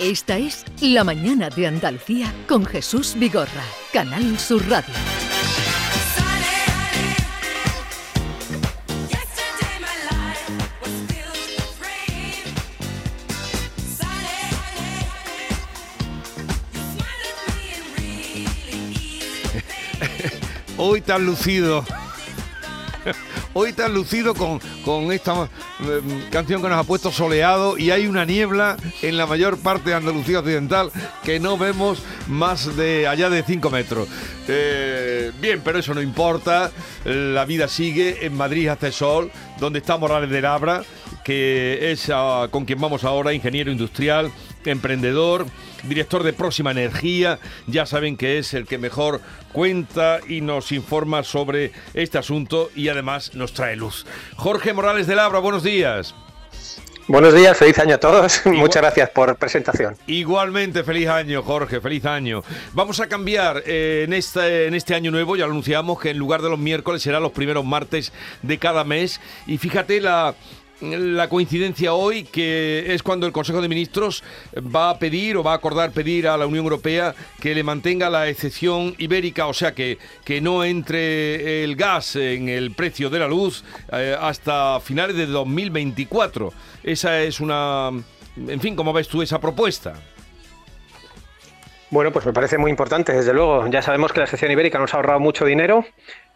Esta es La Mañana de Andalucía con Jesús Vigorra, Canal Sur Radio. Hoy tan lucido. Hoy tan lucido con, con esta canción que nos ha puesto soleado y hay una niebla en la mayor parte de Andalucía Occidental que no vemos más de allá de 5 metros. Eh, bien, pero eso no importa. La vida sigue. En Madrid hace sol, donde está Morales de Labra, que es ah, con quien vamos ahora, ingeniero industrial, emprendedor, director de Próxima Energía. Ya saben que es el que mejor cuenta y nos informa sobre este asunto y además nos trae luz. Jorge Morales de Labra, buenos días. Buenos días, feliz año a todos. Muchas gracias por presentación. Igualmente, feliz año, Jorge, feliz año. Vamos a cambiar eh, en, este, en este año nuevo, ya lo anunciamos, que en lugar de los miércoles será los primeros martes de cada mes. Y fíjate la, la coincidencia hoy que es cuando el Consejo de Ministros va a pedir o va a acordar pedir a la Unión Europea que le mantenga la excepción ibérica, o sea que, que no entre el gas en el precio de la luz eh, hasta finales de 2024. Esa es una... En fin, ¿cómo ves tú esa propuesta? Bueno, pues me parece muy importante, desde luego. Ya sabemos que la excepción ibérica nos ha ahorrado mucho dinero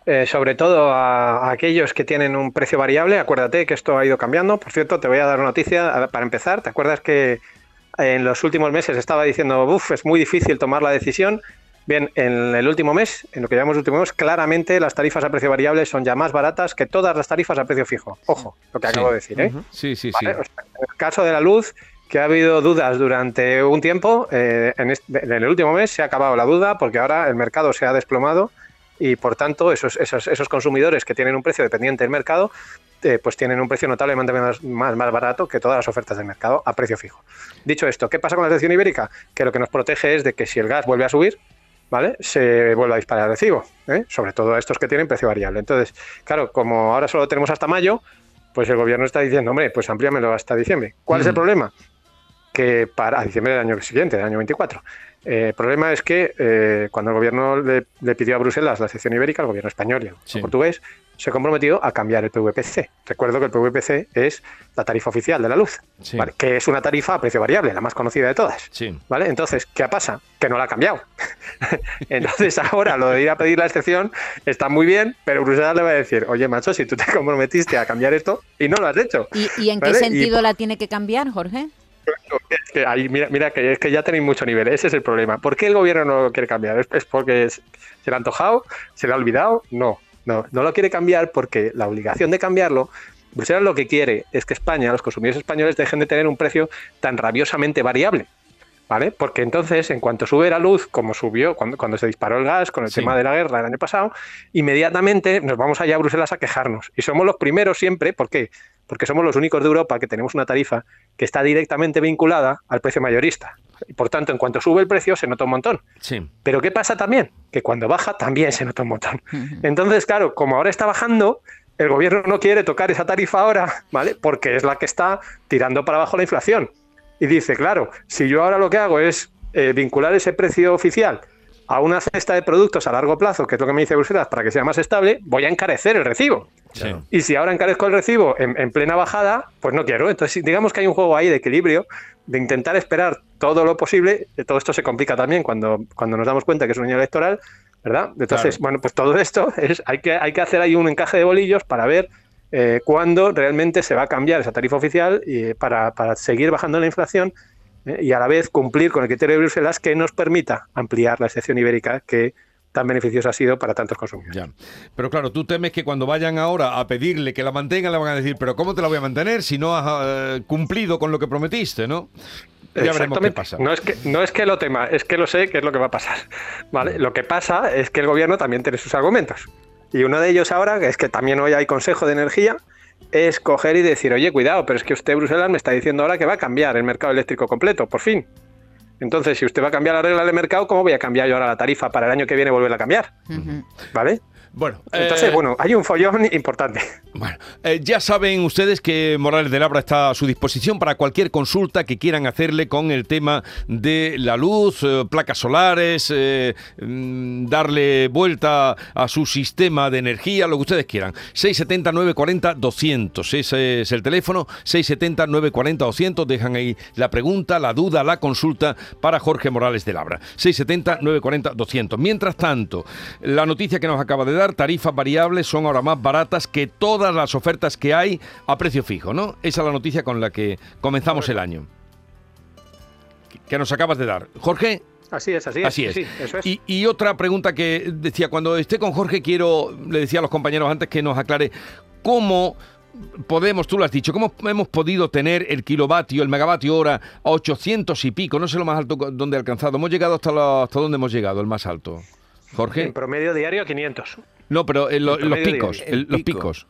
eh, sobre todo a, aquellos que tienen un precio variable. Acuérdate que esto ha ido cambiando. Por cierto, te voy a dar una noticia para empezar. ¿Te acuerdas que en los últimos meses estaba diciendo, uff, es muy difícil tomar la decisión? Bien, en el último mes, en lo que llamamos último mes, claramente las tarifas a precio variable son ya más baratas que todas las tarifas a precio fijo. Ojo, lo que acabo de decir. ¿eh? Sí, sí, sí. en el caso de la luz, que ha habido dudas durante un tiempo, eh, en, en, el último mes se ha acabado la duda porque ahora el mercado se ha desplomado y por tanto esos, esos, esos consumidores que tienen un precio dependiente del mercado eh, pues tienen un precio notablemente más, más, más, barato que todas las ofertas del mercado a precio fijo. Dicho esto, ¿qué pasa con la excepción ibérica? Que lo que nos protege es de que si el gas vuelve a subir, ¿vale? Se vuelve a disparar el recibo, ¿eh? sobre todo a estos que tienen precio variable. Entonces, claro, como ahora solo tenemos hasta mayo, pues el gobierno está diciendo, hombre, pues amplíamelo hasta diciembre. ¿Cuál mm. es el problema? Que para a diciembre del año siguiente, del año 24, eh, el problema es que eh, cuando el gobierno le, le, pidió a Bruselas la sección ibérica, el gobierno español y el sí. portugués, se comprometió a cambiar el PVPC. Recuerdo que el PVPC es la tarifa oficial de la luz, sí. ¿vale? que es una tarifa a precio variable, la más conocida de todas. Sí. ¿vale? Entonces, ¿qué pasa? Que no la ha cambiado. Entonces, ahora lo de ir a pedir la excepción está muy bien, pero Bruselas le va a decir, oye, macho, si tú te comprometiste a cambiar esto y no lo has hecho. ¿Y, y en ¿vale? qué sentido y... la tiene que cambiar, Jorge? Es que ahí, mira, mira que es que ya tenéis mucho nivel, ese es el problema. ¿Por qué el gobierno no lo quiere cambiar? ¿Es, es porque es, se le ha antojado? ¿Se le ha olvidado? No, no, no lo quiere cambiar porque la obligación de cambiarlo Bruselas lo que quiere es que España, los consumidores españoles, dejen de tener un precio tan rabiosamente variable. ¿Vale? Porque entonces, en cuanto sube la luz, como subió cuando, cuando se disparó el gas con el sí. tema de la guerra el año pasado, inmediatamente nos vamos allá a Bruselas a quejarnos. Y somos los primeros siempre, ¿por qué? Porque somos los únicos de Europa que tenemos una tarifa que está directamente vinculada al precio mayorista. Y por tanto, en cuanto sube el precio, se nota un montón. Sí. Pero ¿qué pasa también? Que cuando baja, también se nota un montón. Entonces, claro, como ahora está bajando, el gobierno no quiere tocar esa tarifa ahora, ¿vale? Porque es la que está tirando para abajo la inflación. Y dice, claro, si yo ahora lo que hago es eh, vincular ese precio oficial a una cesta de productos a largo plazo, que es lo que me dice Bruselas, para que sea más estable, voy a encarecer el recibo. Sí. Y si ahora encarezco el recibo en, en, plena bajada, pues no quiero. Entonces, digamos que hay un juego ahí de equilibrio, de intentar esperar todo lo posible. Todo esto se complica también cuando, cuando nos damos cuenta que es un año electoral, ¿verdad? Entonces, claro. bueno, pues todo esto es, hay que, hay que hacer ahí un encaje de bolillos para ver eh, cuándo realmente se va a cambiar esa tarifa oficial y para, para seguir bajando la inflación eh, y a la vez cumplir con el criterio de Bruselas que nos permita ampliar la excepción ibérica que tan beneficiosa ha sido para tantos consumidores. Ya. Pero claro, tú temes que cuando vayan ahora a pedirle que la mantenga, le van a decir, pero ¿cómo te la voy a mantener si no has uh, cumplido con lo que prometiste, no? Ya veremos qué pasa. No es, que, no es que lo tema, es que lo sé que es lo que va a pasar. ¿vale? Lo que pasa es que el gobierno también tiene sus argumentos. Y uno de ellos ahora, es que también hoy hay Consejo de Energía, es coger y decir, oye, cuidado, pero es que usted, Bruselas, me está diciendo ahora que va a cambiar el mercado eléctrico completo, por fin. Entonces, si usted va a cambiar la regla del mercado, ¿cómo voy a cambiar yo ahora la tarifa para el año que viene volver a cambiar? ¿Vale? Bueno, entonces, eh, bueno, hay un follón importante. Bueno, eh, ya saben ustedes que Morales de Labra está a su disposición para cualquier consulta que quieran hacerle con el tema de la luz, eh, placas solares, mm, darle vuelta a su sistema de energía, lo que ustedes quieran. 670-940-200, ese es el teléfono, 670-940-200, dejan ahí la pregunta, la duda, la consulta para Jorge Morales de Labra. 670-940-200. Mientras tanto, la noticia que nos acaba de dar tarifas variables son ahora más baratas que todas las ofertas que hay a precio fijo, ¿no? Esa es la noticia con la que comenzamos el año. Que nos acabas de dar. Jorge. Así es, así es. Así es. Y, otra pregunta que decía, cuando esté con Jorge, quiero, le decía a los compañeros antes que nos aclare cómo podemos, tú lo has dicho, cómo hemos podido tener el kilovatio, el megavatio hora a 800 y pico, no sé lo más alto donde ha alcanzado. Hemos llegado hasta, hasta dónde hemos llegado, el más alto. Jorge. En promedio diario 500. No, pero en, los picos, los picos.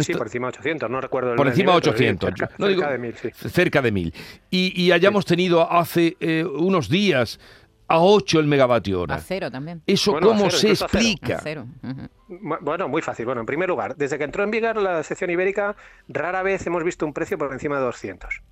sí, por encima de 800, no recuerdo. El por encima de 800. Cerca, de 1000, sí. Cerca de 1000. Y, hayamos tenido hace eh, unos días a 8 el megavatio hora. A cero también. ¿Eso cómo se explica? Bueno, muy fácil. Bueno, en primer lugar, desde que entró en vigor la sección ibérica, rara vez hemos visto un precio por encima de 200.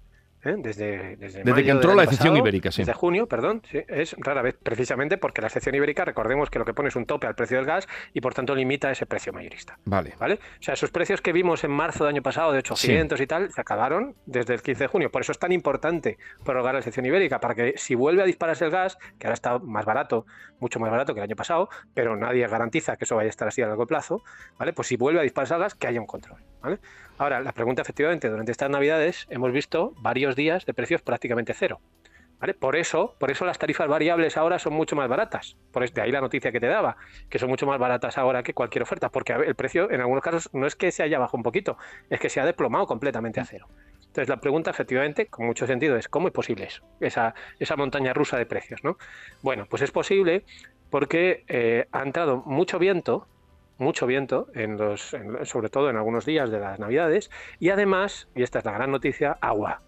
¿Eh? desde, desde, que entró la excepción ibérica, sí. Desde junio, perdón, sí, es rara vez, precisamente porque la excepción ibérica, recordemos que lo que pone es un tope al precio del gas y por tanto limita ese precio mayorista. Vale. ¿Vale? O sea, esos precios que vimos en marzo del año pasado de 800 y tal, se acabaron desde el 15 de junio. Por eso es tan importante prorrogar la excepción ibérica, para que si vuelve a dispararse el gas, que ahora está más barato, mucho más barato que el año pasado, pero nadie garantiza que eso vaya a estar así a largo plazo, ¿vale? Pues si vuelve a dispararse el gas, que haya un control, ¿vale? Ahora, la pregunta efectivamente, durante estas navidades hemos visto varios días de precios prácticamente cero. ¿Vale? Por eso, por eso las tarifas variables ahora son mucho más baratas. Por de ahí la noticia que te daba, que son mucho más baratas ahora que cualquier oferta, porque el precio en algunos casos no es que se haya bajado un poquito, es que se ha desplomado completamente a cero. Entonces la pregunta efectivamente, con mucho sentido, es ¿cómo es posible eso? Esa, esa montaña rusa de precios, ¿no? Bueno, pues es posible porque eh, ha entrado mucho viento mucho viento, en los, sobre todo en algunos días de las Navidades, y además, y esta es la gran noticia, agua.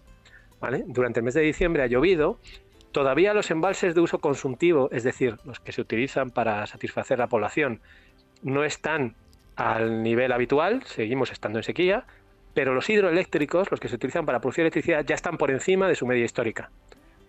Durante el mes de diciembre ha llovido, todavía los embalses de uso consultivo, es decir, los que se utilizan para satisfacer la población, no están al nivel habitual, seguimos estando en sequía, pero los hidroeléctricos, los que se utilizan para producir electricidad, ya están por encima de su media histórica.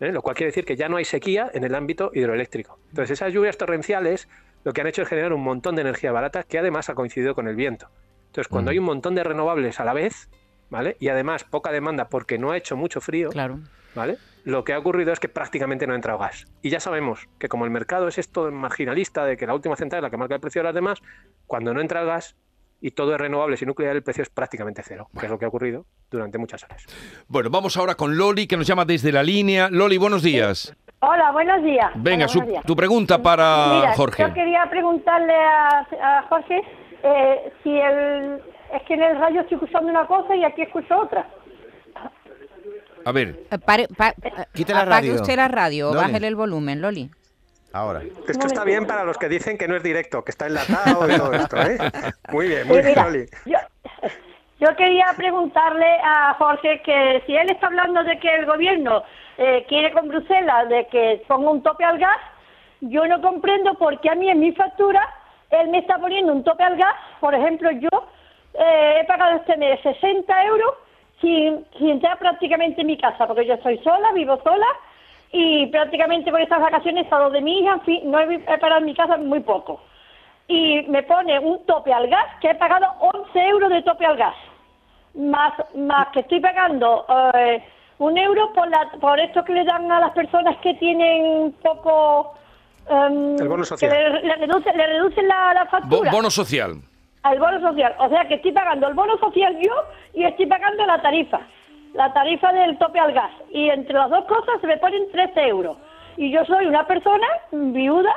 ¿eh? Lo cual quiere decir que ya no hay sequía en el ámbito hidroeléctrico. Entonces, esas lluvias torrenciales lo que han hecho es generar un montón de energía barata que además ha coincidido con el viento. Entonces, cuando hay un montón de renovables a la vez, ¿vale? Y además poca demanda porque no ha hecho mucho frío, claro. ¿vale? Lo que ha ocurrido es que prácticamente no ha entrado gas. Y ya sabemos que como el mercado es esto marginalista de que la última central es la que marca el precio de las demás, cuando no entra el gas y todo es renovable y nuclear, el precio es prácticamente cero, que es lo que ha ocurrido durante muchas horas. Bueno, vamos ahora con Loli, que nos llama desde la línea. Loli, buenos días. Hola, buenos días. Venga, tu pregunta para Mira, Jorge. Yo quería preguntarle a, Jorge eh, si el, es que en el radio estoy escuchando una cosa y aquí escucho otra. A ver. Eh, pare, eh, la radio. usted la radio, bájele el volumen, Loli. Ahora. Esto está bien para los que dicen que no es directo, que está enlatado y todo esto, ¿eh? Muy bien, muy bien, Loli. yo quería preguntarle a Jorge que si él está hablando de que el gobierno eh, quiere con Bruselas de que ponga un tope al gas, yo no comprendo por qué a mí en mi factura él me está poniendo un tope al gas. Por ejemplo, yo eh, he pagado este mes 60 euros sin, sin entrar prácticamente en mi casa, porque yo estoy sola, vivo sola y prácticamente por estas vacaciones he estado de mi hija, en fin, no he, pagado en mi casa muy poco. Y me pone un tope al gas, que he pagado 11 euros de tope al gas, más, más que estoy pagando... Eh, un euro por, la, por esto que le dan a las personas que tienen poco... Um, el bono social. Que le, reducen, la, factura. bono social. Al bono social. O sea que estoy pagando el bono social yo y estoy pagando la tarifa. La tarifa del tope al gas. Y entre las dos cosas se me ponen 13 euros. Y yo soy una persona viuda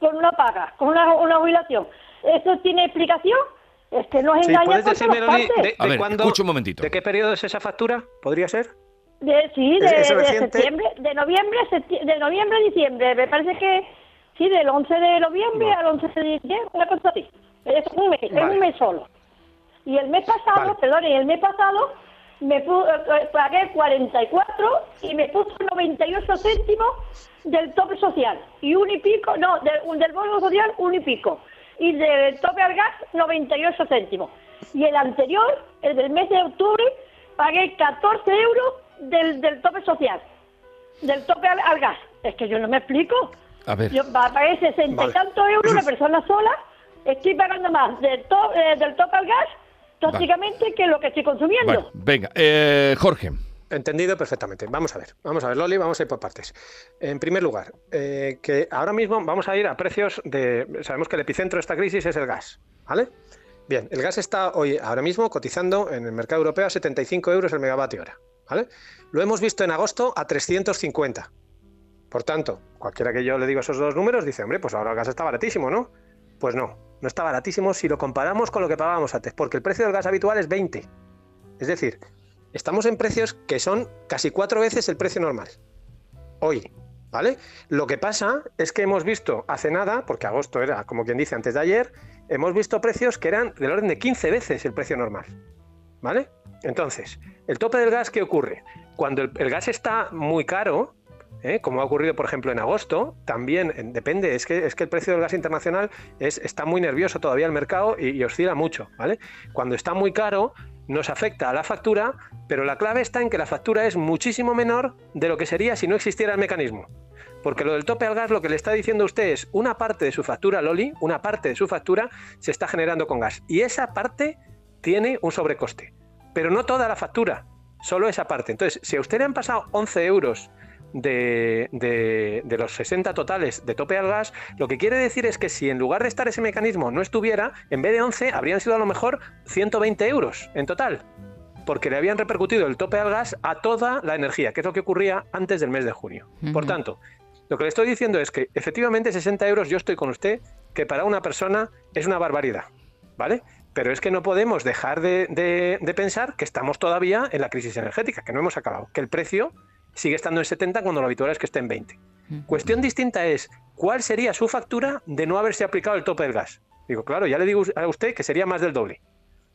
con una paga, con una, una jubilación. ¿Eso tiene explicación? Es que nos sí, ¿Puedes decirme, de, ver, un momentito. ¿De qué periodo es esa factura? ¿Podría ser? De, sí, de, septiembre, de noviembre, de noviembre a diciembre. Me parece que sí, del 11 de noviembre al 11 de diciembre, una cosa así. Es un mes, es un mes solo. Y el mes pasado, perdón, y el mes pasado me eh, eh, pagué 44 y me puso 98 céntimos del tope social y un y pico, no, del, del bono social un y pico y del tope al gas 98 céntimos. Y el anterior, el del mes de octubre, pagué 14 euros del, del tope social, del tope al, gas. Es que yo no me explico. A ver. Yo pagué 60 y tantos euros una persona sola, estoy pagando más del, eh, del tope al gas prácticamente que lo que estoy consumiendo. venga, eh, Jorge. Entendido perfectamente. Vamos a ver, vamos a ver, Loli, vamos a ir por partes. En primer lugar, eh, que ahora mismo vamos a ir a precios de. Sabemos que el epicentro de esta crisis es el gas, ¿vale? Bien, el gas está hoy, ahora mismo, cotizando en el mercado europeo a 75 euros el megavatio hora, ¿vale? Lo hemos visto en agosto a 350. Por tanto, cualquiera que yo le diga esos dos números dice, hombre, pues ahora el gas está baratísimo, ¿no? Pues no, no está baratísimo si lo comparamos con lo que pagábamos antes, porque el precio del gas habitual es 20. Es decir, estamos en precios que son casi cuatro veces el precio normal. Hoy, ¿vale? Lo que pasa es que hemos visto hace nada, porque agosto era como quien dice antes de ayer, hemos visto precios que eran del orden de 15 veces el precio normal. ¿Vale? Entonces, el tope del gas, ¿qué ocurre? Cuando el gas está muy caro, ¿eh? como ha ocurrido por ejemplo en agosto, también depende, es que, es que el precio del gas internacional es, está muy nervioso todavía el mercado y, oscila mucho, ¿vale? Cuando está muy caro nos afecta a la factura, pero la clave está en que la factura es muchísimo menor de lo que sería si no existiera el mecanismo. Porque lo del tope al gas lo que le está diciendo a usted es una parte de su factura, Loli, una parte de su factura se está generando con gas. Y esa parte tiene un sobrecoste. Pero no toda la factura, solo esa parte. Entonces, si a usted le han pasado 11 euros de, los 60 totales de tope al gas, lo que quiere decir es que si en lugar de estar ese mecanismo no estuviera, en vez de 11 habrían sido a lo mejor 120 euros en total, porque le habían repercutido el tope al gas a toda la energía, que es lo que ocurría antes del mes de junio. Por tanto, lo que le estoy diciendo es que efectivamente 60 euros yo estoy con usted, que para una persona es una barbaridad, ¿vale? Pero es que no podemos dejar de, de pensar que estamos todavía en la crisis energética, que no hemos acabado, que el precio sigue estando en 70 cuando lo habitual es que esté en 20. Cuestión distinta es, ¿cuál sería su factura de no haberse aplicado el tope del gas? Digo, claro, ya le digo a usted que sería más del doble.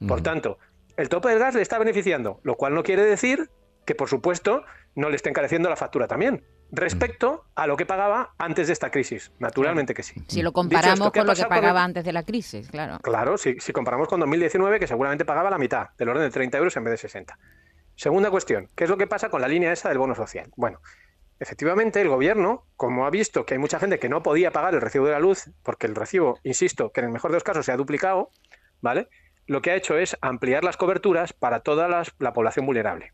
Por tanto, el tope del gas le está beneficiando, lo cual no quiere decir que, por supuesto, no le esté encareciendo la factura también, respecto a lo que pagaba antes de esta crisis. Naturalmente que sí. Si lo comparamos con lo que pagaba antes de la crisis, claro. Claro, si, si comparamos con 2019, que seguramente pagaba la mitad, del orden de 30 euros en vez de 60. Segunda cuestión, ¿qué es lo que pasa con la línea esa del bono social? Bueno, efectivamente el gobierno, como ha visto que hay mucha gente que no podía pagar el recibo de la luz, porque el recibo, insisto, que en el mejor de los casos se ha duplicado, ¿vale? Lo que ha hecho es ampliar las coberturas para toda la población vulnerable.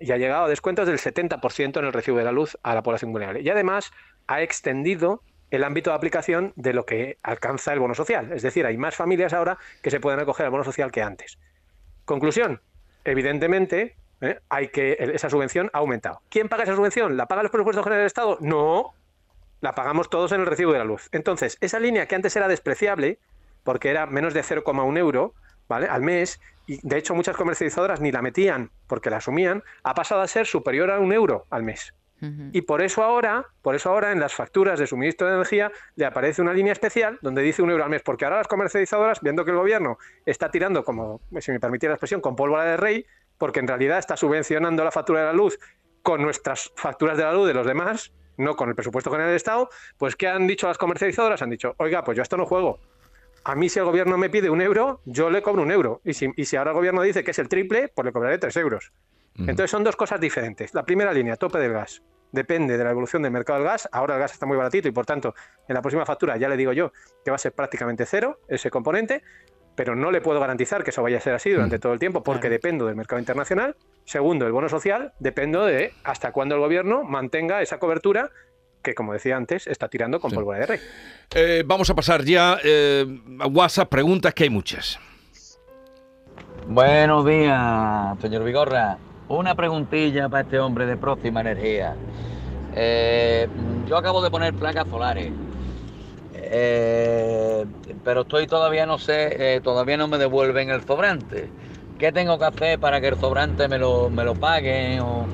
Y ha llegado a descuentos del 70% en el recibo de la luz a la población vulnerable. Y además ha extendido el ámbito de aplicación de lo que alcanza el bono social. Es decir, hay más familias ahora que se pueden acoger al bono social que antes. Conclusión, evidentemente, ¿eh? hay que esa subvención ha aumentado. ¿Quién paga esa subvención? ¿La paga los presupuestos generales del Estado? No, la pagamos todos en el recibo de la luz. Entonces, esa línea que antes era despreciable, porque era menos de 0,1 euro ¿vale? al mes, y de hecho muchas comercializadoras ni la metían porque la asumían, ha pasado a ser superior a un euro al mes. Y por eso ahora, por eso ahora en las facturas de suministro de energía le aparece una línea especial donde dice un euro al mes, porque ahora las comercializadoras, viendo que el gobierno está tirando, como si me permitiera la expresión, con pólvora de rey, porque en realidad está subvencionando la factura de la luz con nuestras facturas de la luz de los demás, no con el presupuesto general del Estado, pues ¿qué han dicho las comercializadoras? Han dicho, oiga, pues yo esto no juego. A mí si el gobierno me pide un euro, yo le cobro un euro. Y si, y si ahora el gobierno dice que es el triple, pues le cobraré tres euros. Entonces son dos cosas diferentes. La primera línea, tope del gas. Depende de la evolución del mercado del gas. Ahora el gas está muy baratito y por tanto en la próxima factura ya le digo yo que va a ser prácticamente cero ese componente, pero no le puedo garantizar que eso vaya a ser así durante todo el tiempo porque dependo del mercado internacional. Segundo, el bono social, dependo de hasta cuándo el gobierno mantenga esa cobertura que, como decía antes, está tirando con pólvora de rey. Eh, vamos a pasar ya eh, a WhatsApp, preguntas que hay muchas. Buenos días, señor Vigorra. Una preguntilla para este hombre de próxima energía. Eh, yo acabo de poner placas solares, eh, pero estoy todavía no sé, eh, todavía no me devuelven el sobrante. ¿Qué tengo que hacer para que el sobrante me lo, me lo paguen? O,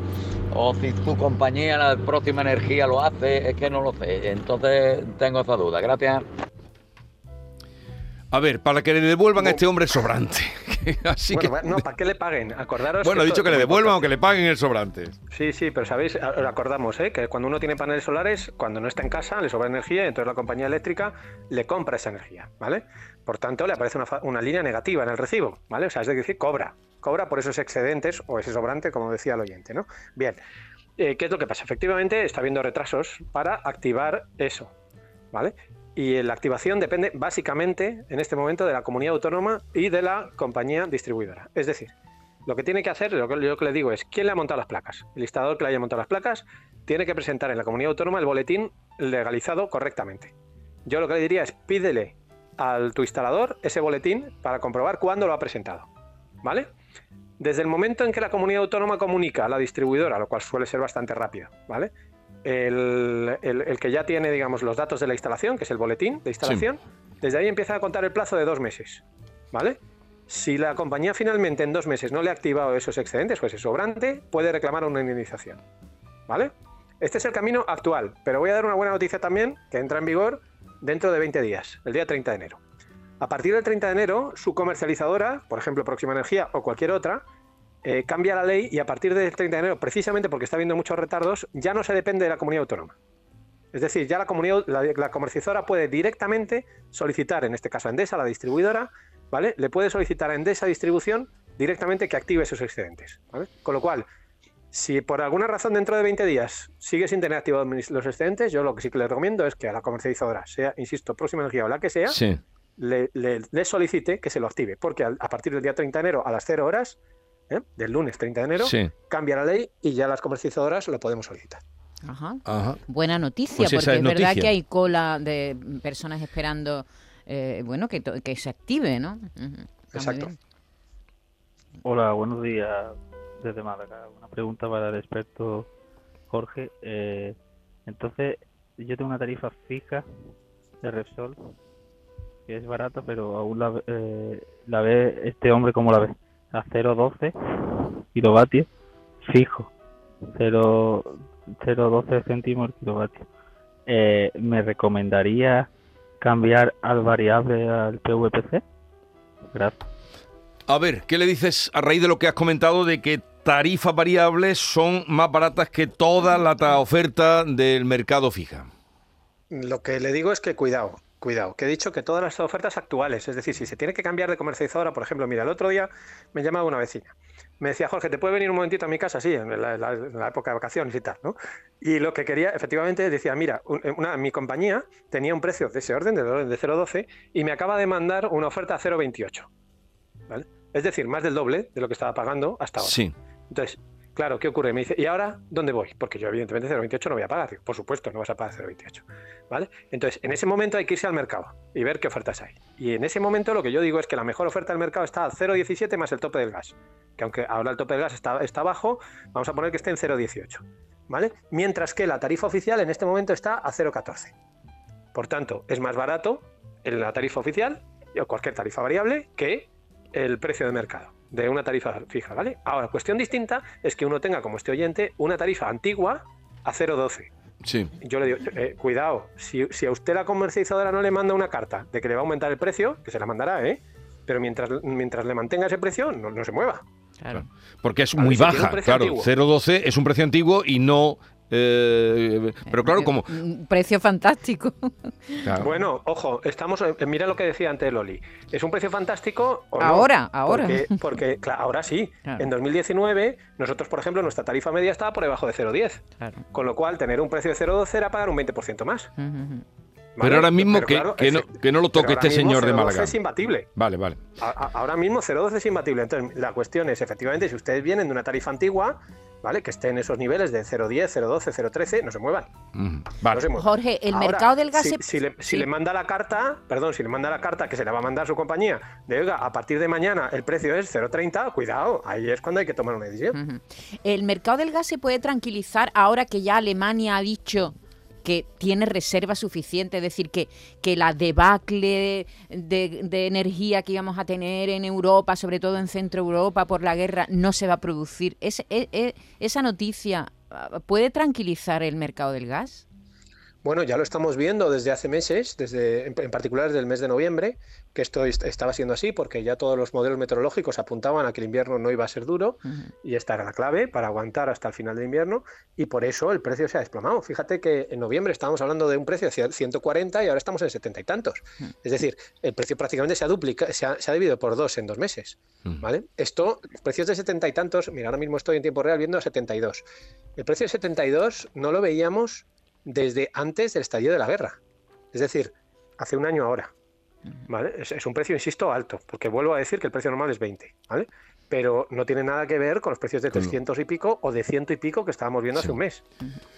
o si tu compañía, la próxima energía, lo hace, es que no lo sé. Entonces tengo esa duda. Gracias. A ver, para que le devuelvan a este hombre sobrante. Así que... no, ¿para qué le paguen? Acordaros. Bueno, he dicho que le devuelvan o que le paguen el sobrante. Sí, sí, pero sabéis, acordamos, ¿eh? que cuando uno tiene paneles solares, cuando no está en casa, le sobra energía y entonces la compañía eléctrica le compra esa energía, ¿vale? Por tanto, le aparece una, una línea negativa en el recibo, ¿vale? O sea, es decir, cobra, cobra por esos excedentes o ese sobrante, como decía el oyente, ¿no? Bien, eh, ¿qué es lo que pasa? Efectivamente, está habiendo retrasos para activar eso, ¿vale? Y la activación depende básicamente en este momento de la comunidad autónoma y de la compañía distribuidora. Es decir, lo que tiene que hacer, lo que, yo le digo es, ¿quién le ha montado las placas? El instalador que le haya montado las placas tiene que presentar en la comunidad autónoma el boletín legalizado correctamente. Yo lo que le diría es, pídele al tu instalador ese boletín para comprobar cuándo lo ha presentado. ¿Vale? Desde el momento en que la comunidad autónoma comunica a la distribuidora, lo cual suele ser bastante rápido, ¿vale? El, que ya tiene, digamos, los datos de la instalación, que es el boletín de instalación, desde ahí empieza a contar el plazo de dos meses, ¿vale? Si la compañía finalmente en dos meses no le ha activado esos excedentes o ese sobrante, puede reclamar una indemnización, ¿vale? Este es el camino actual, pero voy a dar una buena noticia también, que entra en vigor dentro de 20 días, el día 30 de enero. A partir del 30 de enero, su comercializadora, por ejemplo Próxima Energía o cualquier otra, eh, cambia la ley y a partir del 30 de enero, precisamente porque está habiendo muchos retardos, ya no se depende de la comunidad autónoma. Es decir, ya la, comunidad, la, comercializadora puede directamente solicitar, en este caso a Endesa, la distribuidora, ¿vale? Le puede solicitar a Endesa Distribución directamente que active esos excedentes. Con lo cual, si por alguna razón dentro de 20 días sigue sin tener activados los excedentes, yo lo que sí que le recomiendo es que a la comercializadora, sea, insisto, Próxima Energía o la que sea, le, solicite que se lo active, porque a, partir del día 30 de enero a las 0 horas ¿eh? del lunes 30 de enero, cambia la ley y ya las comercializadoras lo podemos solicitar. Ajá. Buena noticia, pues porque es, verdad que hay cola de personas esperando, eh, bueno, que, que, se active, ¿no? Exacto. Hola, buenos días desde Málaga. Una pregunta para el experto Jorge. Eh, entonces, yo tengo una tarifa fija de Repsol que es barata, pero aún la, la ve este hombre como la ve a 0,12 kilovatios fijo, 0,12 céntimos el kilovatio. Eh, ¿Me recomendaría cambiar al variable al PVPC? Gracias. A ver, ¿qué le dices a raíz de lo que has comentado de que tarifas variables son más baratas que toda la oferta del mercado fija? Lo que le digo es que cuidado, Cuidado, que he dicho que todas las ofertas actuales, es decir, si se tiene que cambiar de comercializadora, por ejemplo, mira, el otro día me llamaba una vecina. Me decía, Jorge, ¿te puede venir un momentito a mi casa? Sí, en la, época de vacaciones y tal, ¿no? Y lo que quería, efectivamente, decía, mira, eh, mi compañía tenía un precio de ese orden, de, de 0,12, y me acaba de mandar una oferta a 0,28. ¿vale? Es decir, más del doble de lo que estaba pagando hasta ahora. Sí. Entonces, Claro, ¿qué ocurre? Me dice, ¿y ahora dónde voy? Porque yo evidentemente 0,28 no voy a pagar. por supuesto, no vas a pagar 0,28. ¿Vale? Entonces, en ese momento hay que irse al mercado y ver qué ofertas hay. Y en ese momento lo que yo digo es que la mejor oferta del mercado está a 0,17 más el tope del gas. Que aunque ahora el tope del gas está, está bajo, vamos a poner que esté en 0,18. ¿Vale? Mientras que la tarifa oficial en este momento está a 0,14. Por tanto, es más barato en la tarifa oficial o cualquier tarifa variable que el precio de mercado de una tarifa fija, ¿vale? Ahora, cuestión distinta es que uno tenga como este oyente una tarifa antigua a 0,12. Sí. Yo le digo, eh, cuidado, si, a usted la comercializadora no le manda una carta de que le va a aumentar el precio, que se la mandará, ¿eh? Pero mientras, mientras le mantenga ese precio, no, se mueva. Claro. Porque es muy baja, claro. 0,12 es un precio antiguo y no eh, pero claro, como... Un precio fantástico. Bueno, ojo, estamos... Mira lo que decía antes Loli. ¿Es un precio fantástico Ahora, ahora. Porque, ahora sí. En 2019, nosotros, por ejemplo, nuestra tarifa media estaba por debajo de 0,10. Con lo cual, tener un precio de 0,12 era pagar un 20% más. Pero ahora mismo que, que, no, lo toque este señor de Málaga. es imbatible. Vale, vale. ahora mismo 0,12 es imbatible. Entonces, la cuestión es, efectivamente, si ustedes vienen de una tarifa antigua, ¿vale? Que estén en esos niveles de 0,10, 0,12, 0,13, no se muevan. Jorge, el mercado del gas... Si, le, si, le, manda la carta, perdón, si le manda la carta que se la va a mandar su compañía, de oiga, a partir de mañana el precio es 0,30, cuidado, ahí es cuando hay que tomar una decisión. El mercado del gas se puede tranquilizar ahora que ya Alemania ha dicho que tiene reserva suficiente, es decir, que, que la debacle de, energía que íbamos a tener en Europa, sobre todo en Centro Europa por la guerra, no se va a producir. ¿Es, esa noticia ah, puede tranquilizar el mercado del gas? Bueno, ya lo estamos viendo desde hace meses, desde en, particular desde el mes de noviembre, que esto estaba siendo así porque ya todos los modelos meteorológicos apuntaban a que el invierno no iba a ser duro y esta era la clave para aguantar hasta el final del invierno y por eso el precio se ha desplomado. Fíjate que en noviembre estábamos hablando de un precio de 140 y ahora estamos en 70 y tantos. Es decir, el precio prácticamente se ha duplicado, se ha, dividido por dos en dos meses. ¿vale? Esto, precios de 70 y tantos, mira, ahora mismo estoy en tiempo real viendo a 72. El precio de 72 no lo veíamos desde antes del estallido de la guerra. Es decir, hace un año ahora. ¿Vale? Es, un precio, insisto, alto, porque vuelvo a decir que el precio normal es 20, ¿vale? Pero no tiene nada que ver con los precios de 300 y pico o de ciento y pico que estábamos viendo hace un mes,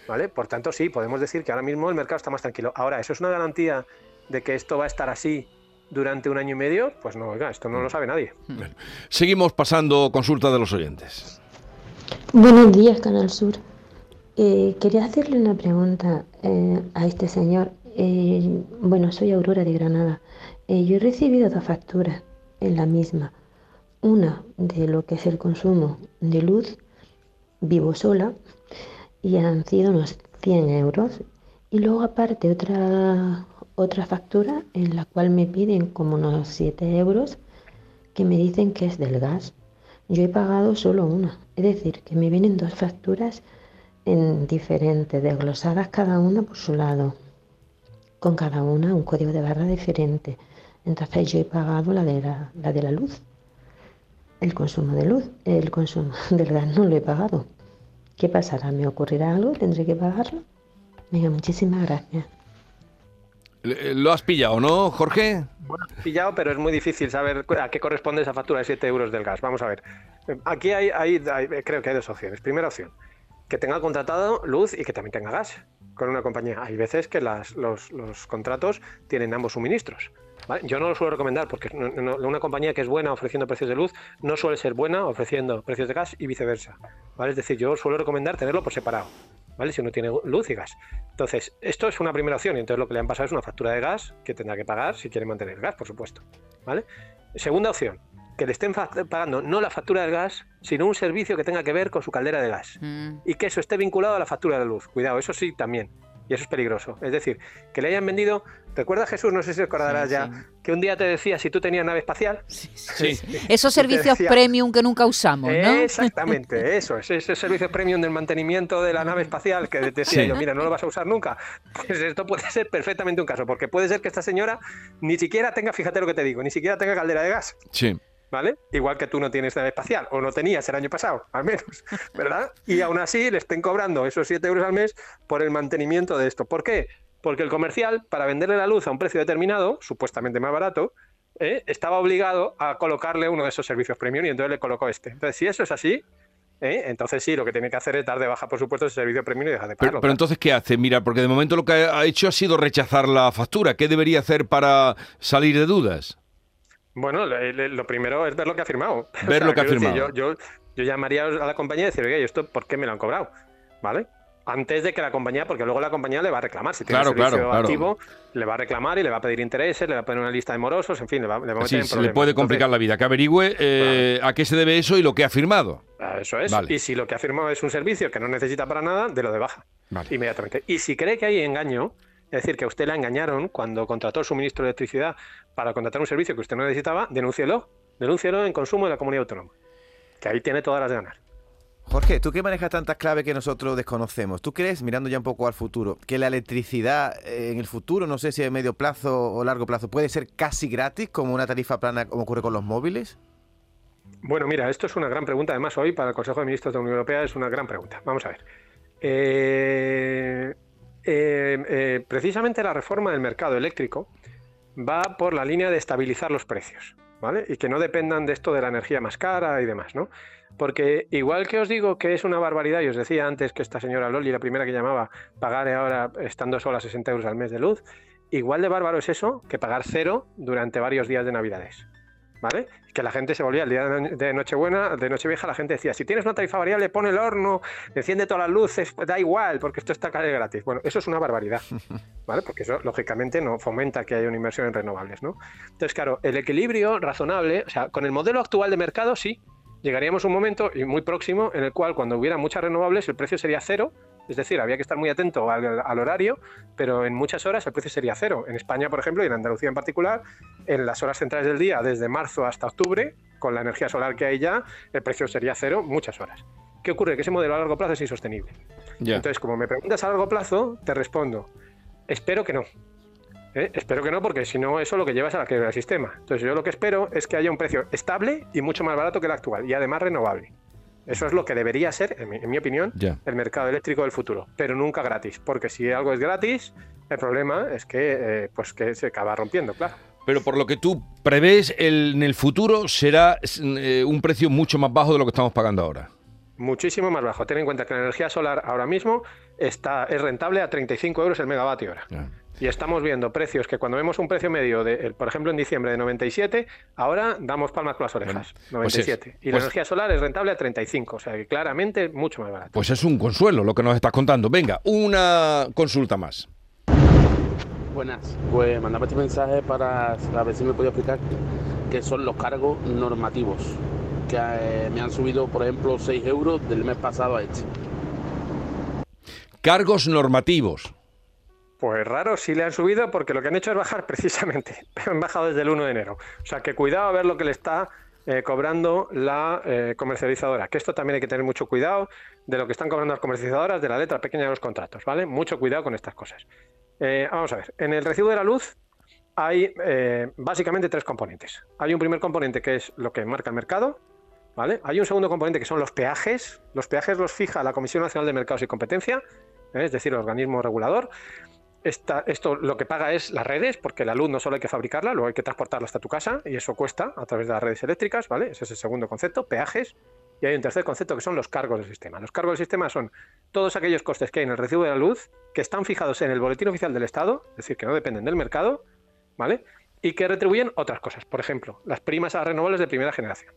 ¿vale? Por tanto, sí, podemos decir que ahora mismo el mercado está más tranquilo. Ahora, ¿eso es una garantía de que esto va a estar así durante un año y medio? Pues no, oiga, esto no lo sabe nadie. Seguimos pasando consulta de los oyentes. Buenos días, Canal Sur. Eh, quería hacerle una pregunta eh, a este señor. Eh, bueno, soy Aurora de Granada. Yo he recibido dos facturas en la misma. Una de lo que es el consumo de luz, vivo sola, y han sido unos 100 euros. Y luego aparte otra, otra factura en la cual me piden como unos 7 euros que me dicen que es del gas. Yo he pagado solo una. Es decir, que me vienen dos facturas en diferentes, desglosadas cada una por su lado, con cada una un código de barra diferente. Entonces yo he pagado la de la, la de la luz, el consumo de luz, el consumo del gas no lo he pagado. ¿Qué pasará? ¿Me ocurrirá algo? ¿Tendré que pagarlo? Venga, muchísimas gracias. ¿Lo has pillado, no, Jorge? Bueno, pillado, pero es muy difícil saber a qué corresponde esa factura de 7 euros del gas. Vamos a ver. Aquí hay, hay, creo que hay dos opciones. Primera opción, que tenga contratado luz y que también tenga gas con una compañía. Hay veces que las, los, contratos tienen ambos suministros. Yo no lo suelo recomendar porque una compañía que es buena ofreciendo precios de luz no suele ser buena ofreciendo precios de gas y viceversa. ¿vale? Es decir, yo suelo recomendar tenerlo por separado. ¿Vale? Si uno tiene luz y gas. Entonces, esto es una primera opción y entonces lo que le han pasado es una factura de gas que tendrá que pagar si quiere mantener gas, por supuesto. ¿Vale? Segunda opción, que le estén pagando no la factura del gas, sino un servicio que tenga que ver con su caldera de gas. Mm. Y que eso esté vinculado a la factura de luz. Cuidado, eso sí también. Y eso es peligroso. Es decir, que le hayan vendido. ¿Recuerdas, Jesús? No sé si recordarás ya, que un día te decía si tú tenías nave espacial. Sí, Esos servicios premium que nunca usamos, ¿no? Exactamente, eso. Ese, ese servicio premium del mantenimiento de la nave espacial que te decía yo, mira, no lo vas a usar nunca. Pues esto puede ser perfectamente un caso, porque puede ser que esta señora ni siquiera tenga, fíjate lo que te digo, ni siquiera tenga caldera de gas. Sí. ¿Vale? Igual que tú no tienes nave espacial, o no tenías el año pasado, al menos, ¿verdad? Y aún así le estén cobrando esos 7 euros al mes por el mantenimiento de esto. ¿Por qué? Porque el comercial, para venderle la luz a un precio determinado, supuestamente más barato, ¿eh? estaba obligado a colocarle uno de esos servicios premium y entonces le colocó este. Entonces, si eso es así, ¿eh? entonces sí, lo que tiene que hacer es dar de baja, por supuesto, ese servicio premium y dejar de pagarlo. Pero, entonces, ¿qué hace? Mira, porque de momento lo que ha hecho ha sido rechazar la factura. ¿Qué debería hacer para salir de dudas? Bueno, lo primero es ver lo que ha firmado. Ver lo que ha firmado. yo, yo, yo, llamaría a la compañía y decir, oye, ¿y esto por qué me lo han cobrado? ¿Vale? Antes de que la compañía, porque luego la compañía le va a reclamar. Si tiene un servicio activo, le va a reclamar y le va a pedir intereses, le va a poner una lista de morosos, en fin, le va, a meter sí, se le puede complicar la vida. Que averigüe eh, a qué se debe eso y lo que ha firmado. Ah, eso es. Y si lo que ha firmado es un servicio que no necesita para nada, de lo de baja. Inmediatamente. Y si cree que hay engaño, es decir, que a usted le engañaron cuando contrató el suministro de electricidad para contratar un servicio que usted no necesitaba, denúncielo. Denúncielo en consumo de la comunidad autónoma. Que ahí tiene todas las de ganar. Jorge, tú que manejas tantas claves que nosotros desconocemos, ¿tú crees, mirando ya un poco al futuro, que la electricidad eh, en el futuro, no sé si a medio plazo o largo plazo, puede ser casi gratis como una tarifa plana como ocurre con los móviles? Bueno, mira, esto es una gran pregunta. Además, hoy para el Consejo de Ministros de la Unión Europea es una gran pregunta. Vamos a ver. Eh, eh, eh, precisamente la reforma del mercado eléctrico va por la línea de estabilizar los precios, ¿vale? Y que no dependan de esto de la energía más cara y demás, ¿no? Porque igual que os digo que es una barbaridad, y os decía antes que esta señora Loli, la primera que llamaba, pagar ahora estando sola 60 euros al mes de luz, igual de bárbaro es eso que pagar cero durante varios días de Navidades. ¿Vale? Que la gente se volvía el día de Nochebuena, de Nochevieja, la gente decía, si tienes una tarifa variable, pone el horno, enciende todas las luces, pues da igual, porque esto está gratis. Bueno, eso es una barbaridad, ¿vale? Porque eso, lógicamente, no fomenta que haya una inversión en renovables, ¿no? Entonces, claro, el equilibrio razonable, o sea, con el modelo actual de mercado, sí, llegaríamos a un momento, y muy próximo, en el cual cuando hubiera muchas renovables, el precio sería cero es decir, había que estar muy atento al, al horario, pero en muchas horas el precio sería cero. En España, por ejemplo, y en Andalucía en particular, en las horas centrales del día, desde marzo hasta octubre, con la energía solar que hay ya, el precio sería cero muchas horas. ¿Qué ocurre? Que ese modelo a largo plazo es insostenible. Entonces, como me preguntas a largo plazo, te respondo, espero que no. ¿Eh? Espero que no, porque si no, eso lo que lleva es a la quiebra del sistema. Entonces, yo lo que espero es que haya un precio estable y mucho más barato que el actual, y además renovable. Eso es lo que debería ser, en mi, en mi opinión, el mercado eléctrico del futuro, pero nunca gratis, porque si algo es gratis, el problema es que, eh, pues que se acaba rompiendo, claro. Pero por lo que tú prevés, el- en el futuro será eh, un precio mucho más bajo de lo que estamos pagando ahora. Muchísimo más bajo. Ten en cuenta que la energía solar ahora mismo está, es rentable a 35 euros el megavatio hora. Y estamos viendo precios que cuando vemos un precio medio, de, por ejemplo en diciembre de 97, ahora damos palmas con las orejas. Bueno, pues es- 97. y la pues- energía solar es rentable a 35, o sea que claramente mucho más barato. Pues es un consuelo lo que nos estás contando. Venga, una consulta más. Buenas, pues mandame este mensaje para a ver si me podía explicar qué son los cargos normativos, que eh, me han subido, por ejemplo, 6 euros del mes pasado a este. Cargos normativos. Pues raro, sí le han subido porque lo que han hecho es bajar precisamente. Han bajado desde el 1 de enero. O sea que cuidado a ver lo que le está eh, cobrando la eh, comercializadora. Que esto también hay que tener mucho cuidado de lo que están cobrando las comercializadoras de la letra pequeña de los contratos, ¿vale? Mucho cuidado con estas cosas. Eh, vamos a ver, en el recibo de la luz hay eh, básicamente tres componentes. Hay un primer componente que es lo que marca el mercado, ¿vale? Hay un segundo componente que son los peajes. Los peajes los fija la Comisión Nacional de Mercados y Competencia, ¿eh? es decir, el organismo regulador. Esto lo que paga es las redes, porque la luz no solo hay que fabricarla, luego hay que transportarla hasta tu casa y eso cuesta a través de las redes eléctricas, ¿vale? Ese es el segundo concepto, peajes. Y hay un tercer concepto que son los cargos del sistema. Los cargos del sistema son todos aquellos costes que hay en el recibo de la luz que están fijados en el boletín oficial del Estado, es decir, que no dependen del mercado, ¿vale? Y que retribuyen otras cosas. Por ejemplo, las primas a renovables de primera generación.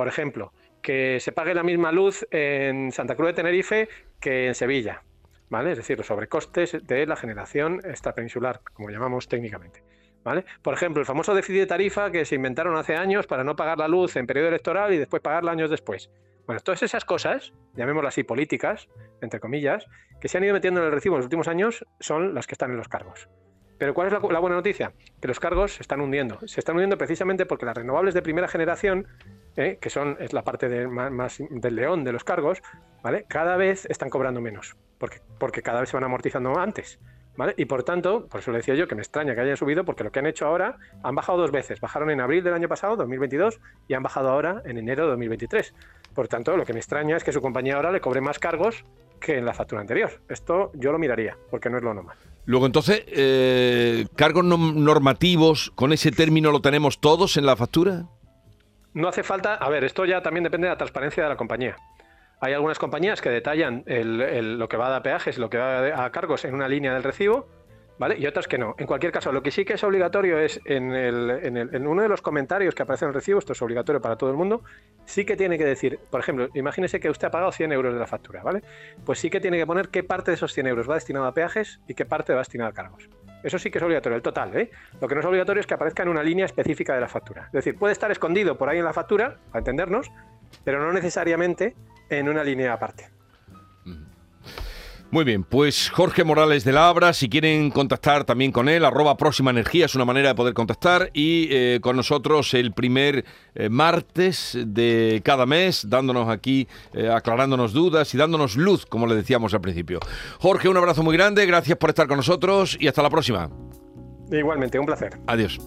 Por ejemplo, que se pague la misma luz en Santa Cruz de Tenerife que en Sevilla, ¿vale? Es decir, los sobrecostes de la generación extrapeninsular, como llamamos técnicamente. ¿Vale? Por ejemplo, el famoso déficit de tarifa que se inventaron hace años para no pagar la luz en periodo electoral y después pagarla años después. Bueno, todas esas cosas, llamémoslas así políticas, entre comillas, que se han ido metiendo en el recibo en los últimos años son las que están en los cargos. Pero ¿cuál es la, la buena noticia? Que los cargos se están hundiendo. Se están hundiendo precisamente porque las renovables de primera generación, eh, que son es la parte de- más, del león de los cargos, ¿vale? Cada vez están cobrando menos, porque, porque cada vez se van amortizando antes. ¿Vale? Y por tanto, por eso le decía yo que me extraña que hayan subido, porque lo que han hecho ahora han bajado dos veces. Bajaron en abril del año pasado, 2022, y han bajado ahora en enero de 2023. Por tanto, lo que me extraña es que su compañía ahora le cobre más cargos que en la factura anterior. Esto yo lo miraría, porque no es lo normal. Luego entonces, eh, cargos normativos, con ese término lo tenemos todos en la factura. No hace falta, a ver, esto ya también depende de la transparencia de la compañía. Hay algunas compañías que detallan el- el- lo que va a peajes, lo que va a cargos en una línea del recibo, ¿vale? Y otras que no. En cualquier caso, lo que sí que es obligatorio es en, el- en en uno de los comentarios que aparece en el recibo, esto es obligatorio para todo el mundo, sí que tiene que decir, por ejemplo, imagínese que usted ha pagado 100 euros de la factura, ¿vale? Pues sí que tiene que poner qué parte de esos 100 euros va destinado a peajes y qué parte va destinado a cargos. Eso sí que es obligatorio, el total, ¿eh? Lo que no es obligatorio es que aparezca en una línea específica de la factura. Es decir, puede estar escondido por ahí en la factura, para entendernos, pero no necesariamente en una línea aparte. Muy bien, pues Jorge Morales de la Abra, si quieren contactar también con él, arroba próxima energía es una manera de poder contactar y eh, con nosotros el primer eh, martes de cada mes, dándonos aquí, eh, aclarándonos dudas y dándonos luz, como le decíamos al principio. Jorge, un abrazo muy grande, gracias por estar con nosotros y hasta la próxima. Igualmente, un placer. Adiós.